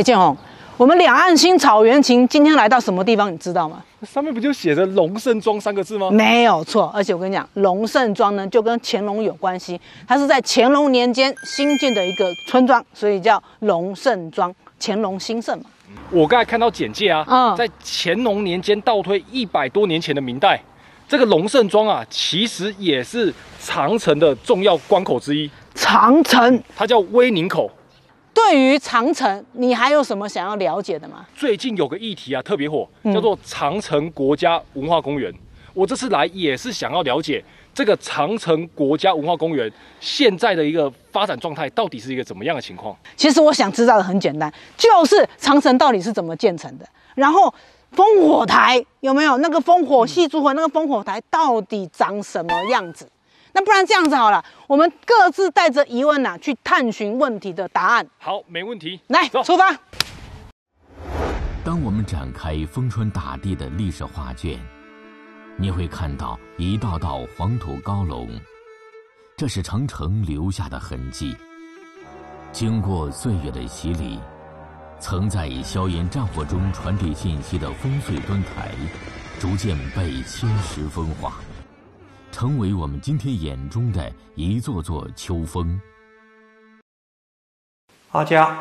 哎，建宏，我们两岸新草原情今天来到什么地方？你知道吗？上面不就写着“龙盛庄”三个字吗？没有错，而且我跟你讲，龙盛庄呢就跟乾隆有关系，它是在乾隆年间新建的一个村庄，所以叫龙盛庄。乾隆兴盛嘛。我刚才看到简介啊，嗯在乾隆年间倒推一百多年前的明代，这个龙盛庄啊，其实也是长城的重要关口之一，长城，它叫威宁口。对于长城，你还有什么想要了解的吗？最近有个议题啊特别火，嗯叫做长城国家文化公园。我这次来也是想要了解这个长城国家文化公园现在的一个发展状态到底是一个怎么样的情况。其实我想知道的很简单，就是长城到底是怎么建成的，然后烽火台有没有那个烽火戏诸侯那个烽火台到底长什么样子？那不然这样子好了，我们各自带着疑问呐、去探寻问题的答案。好，没问题，来，走出发。当我们展开风川大地的历史画卷，你会看到一道道黄土高楼，这是长城留下的痕迹。经过岁月的洗礼，曾在硝烟战火中传递信息的烽燧墩台，逐渐被侵蚀风化，成为我们今天眼中的一座座秋风。阿佳，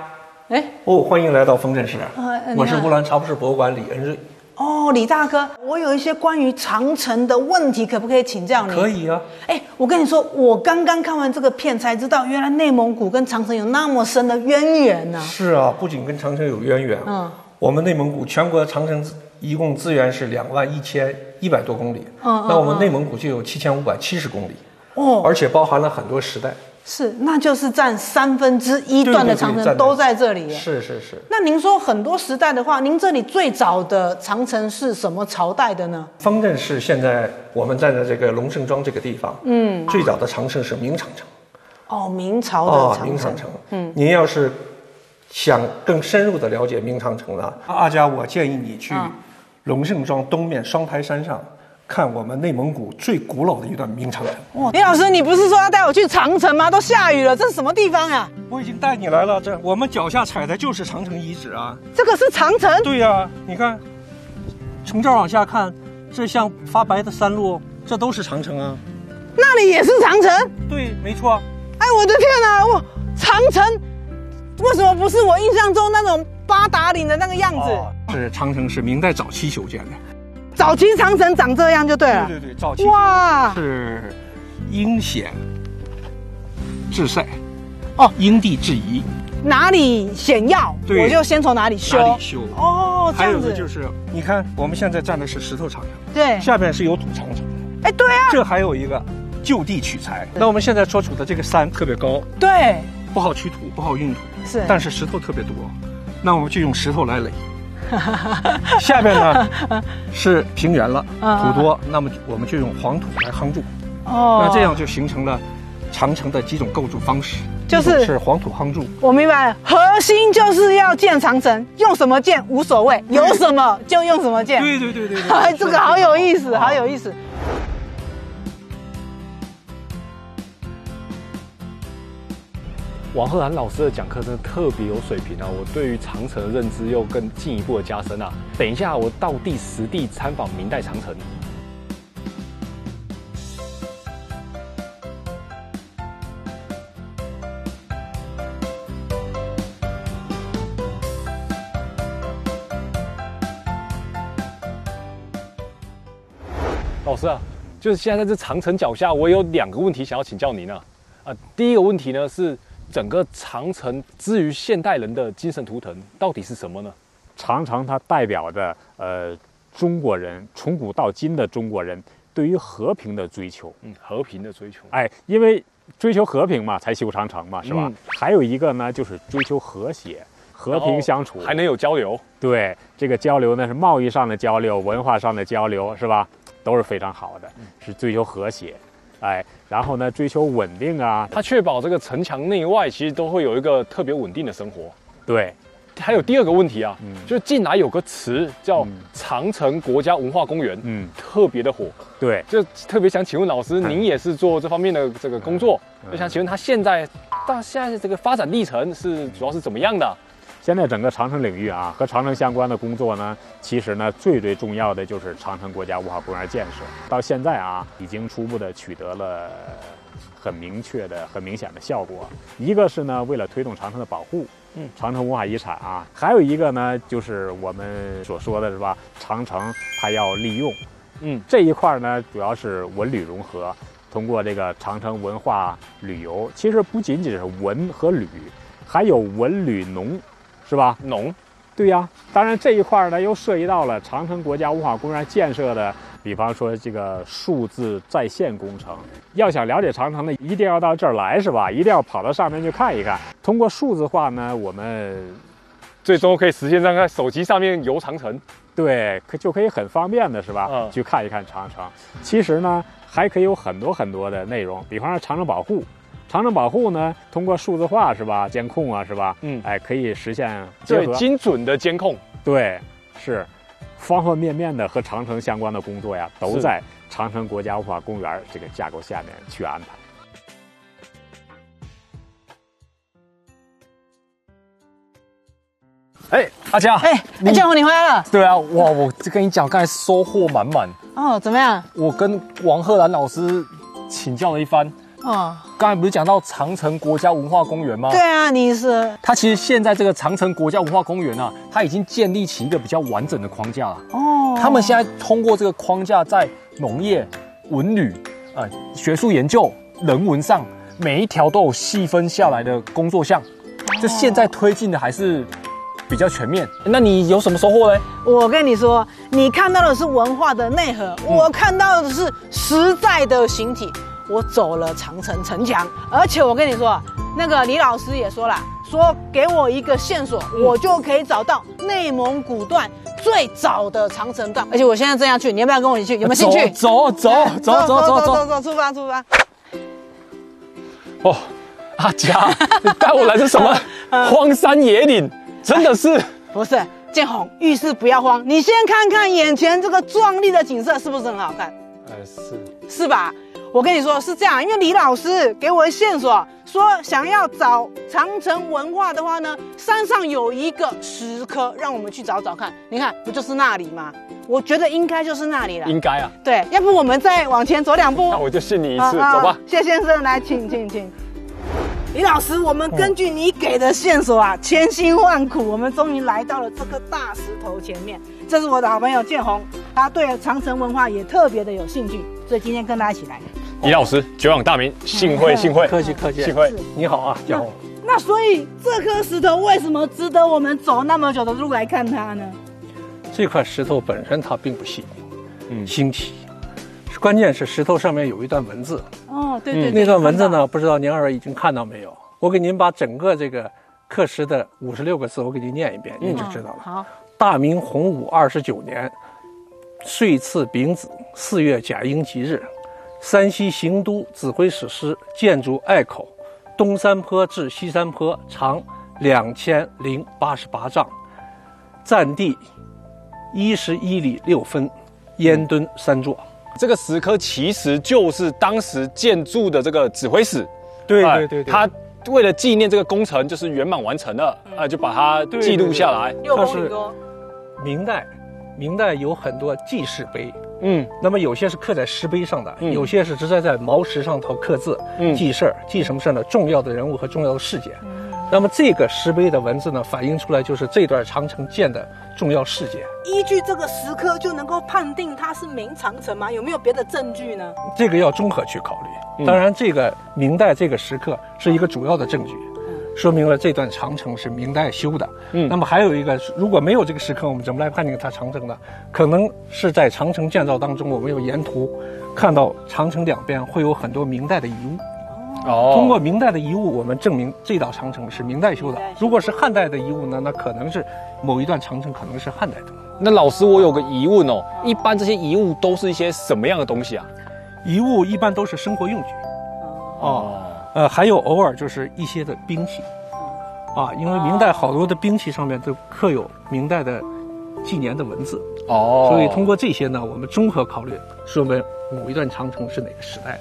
哎，哦，欢迎来到丰镇市，呃我是乌兰察布市博物馆李恩瑞。哦，李大哥，我有一些关于长城的问题，可不可以请教你？可。以啊，哎，我跟你说，我刚刚看完这个片才知道，原来内蒙古跟长城有那么深的渊源呢、是啊，不仅跟长城有渊源，嗯，我们内蒙古全国长城一共资源是两万一千一百多公里，那我们内蒙古就有七千五百七十公里，哦，而且包含了很多时代，是，那就是占三分之一段的长城都在这里耶。是是是，那您说很多时代的话，您这里最早的长城是什么朝代的呢？丰镇是现在我们站在这个龙胜庄这个地方，嗯，最早的长城是明长城。哦，明朝的哦，长城。明长城。嗯，您要是想更深入的了解明长城呢，阿佳，我建议你去嗯龙胜庄东面双台山上看我们内蒙古最古老的一段明长城。哇，李老师，你不是说要带我去长城吗？都下雨了，这是什么地方呀？我已经带你来了，这我们脚下踩的就是长城遗址啊。这个是长城。对呀、你看，从这儿往下看，这像发白的山路，这都是长城啊。那里也是长城。对，没错。哎，我的天哪！哇，长城为什么不是我印象中那种八达岭的那个样子？哦是长城是明代早期修建的。早期长城长这样就对了。对对对，早期哇，是阴险治塞，哦因地制宜，哪里险要，对我就先从哪里修。哪里修。哦，这样子。的就是，你看我们现在站的是石头长城，对，下边是有土长城，哎，对啊，这还有一个就地取材。那我们现在所处的这个山特别高，对，不好取土，不好运土，是。但是石头特别多，那我们就用石头来垒。下面呢 是平原了，嗯土多，那么我们就用黄土来夯筑，哦那这样就形成了长城的几种构筑方式，就是是黄土夯筑，我明白了，核心就是要建长城，用什么建无所谓，有什么就用什么建。对对对对对哎，这个好有意思，哦好有意思。王鹤涵老师的讲课真的特别有水平啊！我对于长城的认知又更进一步的加深啊！等一下我到地实地参访明代长城。老师啊，就是现在在这长城脚下，我有两个问题想要请教您啊。啊，第一个问题呢是整个长城之于现代人的精神图腾到底是什么呢？长城它代表着呃中国人从古到今的中国人对于和平的追求。嗯，和平的追求。哎，因为追求和平嘛，才修长城嘛，是吧？嗯还有一个呢，就是追求和谐、和平相处，还能有交流。对这个交流呢，是贸易上的交流、文化上的交流，是吧？都是非常好的，是追求和谐。哎，然后呢，追求稳定啊，它确保这个城墙内外其实都会有一个特别稳定的生活。对，还有第二个问题啊，嗯。就是近来有个词叫嗯。长城国家文化公园，嗯，特别的火。对，就特别想请问老师，您也是做这方面的这个工作，嗯。就想请问他现在到现在这个发展历程是主要是怎么样的？现在整个长城领域啊，和长城相关的工作呢，其实呢，最最重要的就是长城国家文化公园建设。到现在啊，已经初步的取得了很明确的、很明显的效果。一个是呢，为了推动长城的保护，嗯，长城文化遗产啊；还有一个呢，就是我们所说的是吧，长城它要利用，嗯，这一块呢，主要是文旅融合，通过这个长城文化旅游，其实不仅仅是文和旅，还有文旅农，是吧？农，对呀，当然这一块呢，又涉及到了长城国家文化公园建设的，比方说这个数字在线工程。要想了解长城呢，一定要到这儿来，是吧？一定要跑到上面去看一看。通过数字化呢，我们最终可以实现在手机上面游长城。对，可就可以很方便的是吧？嗯去看一看长城。其实呢，还可以有很多很多的内容，比方说长城保护。长城保护呢，通过数字化是吧，监控啊是吧？嗯哎，可以实现结对，精准的监控。对，是方方面面的和长城相关的工作呀，都在长城国家文化公园这个架构下面去安排。哎，阿佳，哎，哎，建宏你回来了对啊，哇，我就跟你讲，刚才收获满满。哦，怎么样？我跟王鹤兰老师请教了一番。哦，刚才不是讲到长城国家文化公园吗？对，啊，你是它其实现在这个长城国家文化公园啊，它已经建立起一个比较完整的框架了。哦，他们现在通过这个框架，在农业、文旅、呃学术研究、人文上，每一条都有细分下来的工作项。就现在推进的还是比较全面。那你有什么收获呢？我跟你说，你看到的是文化的内核，我看到的是实在的形体。我走了长城城墙，而且我跟你说，那个李老师也说了，说给我一个线索，我就可以找到内蒙古段最早的长城段。而且我现在正要去，你要不要跟我一起去？有没有兴趣？走走哎走走走走走。走走，出发出发。哦，阿佳，你带我来这什么荒山野岭？真的是。不是，建宏，遇事不要慌，你先看看眼前这个壮丽的景色，是不是很好看？呃，是。是吧？我跟你说是这样，因为李老师给我的线索说，想要找长城文化的话呢，山上有一个石刻，让我们去找找看。你看，不就是那里吗？我觉得应该就是那里了。应该啊。对，要不我们再往前走两步那。我就信你一次，啊啊走吧。谢先生，来，请请请。李老师，我们根据你给的线索啊，千辛万苦，我们终于来到了这个大石头前面。这是我的好朋友建宏，他对长城文化也特别的有兴趣，所以今天跟他一起来。李老师，久仰大名，幸会幸会，客气客气幸会。你好啊，建宏。那所以这颗石头为什么值得我们走那么久的路来看它呢？这块石头本身它并不细，嗯新奇，关键是石头上面有一段文字，哦，对对那段文字呢，不知道您二位已经看到没有？我给您把整个这个刻石的五十六个字，我给您念一遍，您就知道了。好，大明洪武二十九年，岁次丙子四月甲寅吉日，山西行都指挥使司建筑隘口，东山坡至西山坡长两千零八十八丈，占地一十一里六分，烟墩三座。这个石刻其实就是当时建筑的这个指挥使，对哎对对对，他为了纪念这个工程就是圆满完成了，啊，就把它记录下来。六它是公里多，明代，明代有很多记事碑，嗯那么有些是刻在石碑上的，嗯有些是直接在毛石上头刻字，嗯记事儿，记什么事儿呢？重要的人物和重要的事件。那么这个石碑的文字呢，反映出来就是这段长城建的重要事件。依据这个石刻就能够判定它是明长城吗？有没有别的证据呢？这个要综合去考虑。嗯当然，这个明代这个石刻是一个主要的证据，说明了这段长城是明代修的。嗯那么还有一个，如果没有这个石刻，我们怎么来判定它长城呢？可能是在长城建造当中，我们有沿途看到长城两边会有很多明代的遗物。哦通过明代的遗物，我们证明这道长城是明代修的如果是汉代的遗物呢，那可能是某一段长城可能是汉代的。那老师，我有个疑问哦，一般这些遗物都是一些什么样的东西啊？遗物一般都是生活用具，哦，呃，还有偶尔就是一些的兵器，啊，因为明代好多的兵器上面都刻有明代的纪年的文字，哦。所以通过这些呢，我们综合考虑，说明某一段长城是哪个时代的。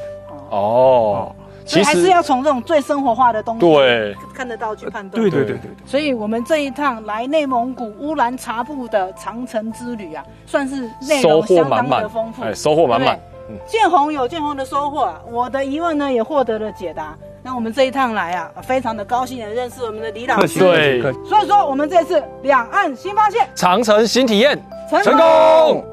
哦，其实所以还是要从这种最生活化的东西对。看得到去判断。对对对对对。所以我们这一趟来内蒙古乌兰察布的长城之旅啊，算是内收获容相当满满的丰富，哎，收获满满对。建宏有建红的收获啊，我的疑问呢也获得了解答。那我们这一趟来啊，非常的高兴的认识我们的李老 师。对。所以说，我们这次两岸新发现长城新体验成成功。